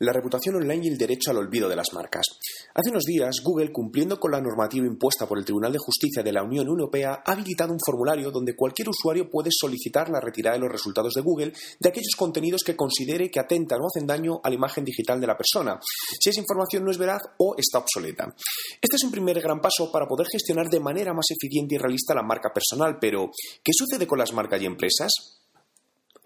la reputación online y el derecho al olvido de las marcas. Hace unos días, Google, cumpliendo con la normativa impuesta por el Tribunal de Justicia de la Unión Europea, ha habilitado un formulario donde cualquier usuario puede solicitar la retirada de los resultados de Google de aquellos contenidos que considere que atentan o hacen daño a la imagen digital de la persona, si esa información no es veraz o está obsoleta. Este es un primer gran paso para poder gestionar de manera más eficiente y realista la marca personal, pero ¿qué sucede con las marcas y empresas?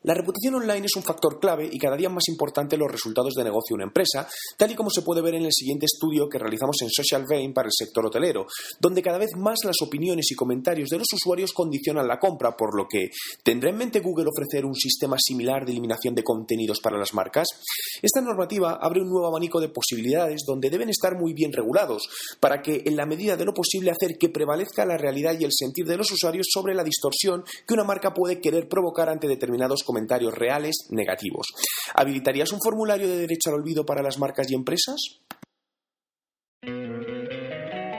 La reputación online es un factor clave y cada día más importante los resultados de negocio de una empresa, tal y como se puede ver en el siguiente estudio que realizamos en Social Vein para el sector hotelero, donde cada vez más las opiniones y comentarios de los usuarios condicionan la compra, por lo que ¿tendrá en mente Google ofrecer un sistema similar de eliminación de contenidos para las marcas? Esta normativa abre un nuevo abanico de posibilidades donde deben estar muy bien regulados, para que, en la medida de lo posible, hacer que prevalezca la realidad y el sentir de los usuarios sobre la distorsión que una marca puede querer provocar ante determinados comentarios comentarios reales negativos. ¿Habilitarías un formulario de derecho al olvido para las marcas y empresas?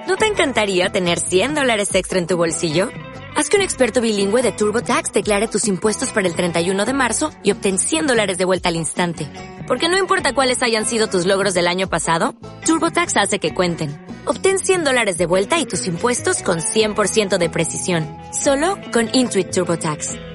¿No te encantaría tener 100 dólares extra en tu bolsillo? Haz que un experto bilingüe de TurboTax declare tus impuestos para el 31 de marzo y obtén 100 dólares de vuelta al instante. Porque no importa cuáles hayan sido tus logros del año pasado, TurboTax hace que cuenten. Obtén 100 dólares de vuelta y tus impuestos con 100% de precisión. Solo con Intuit TurboTax.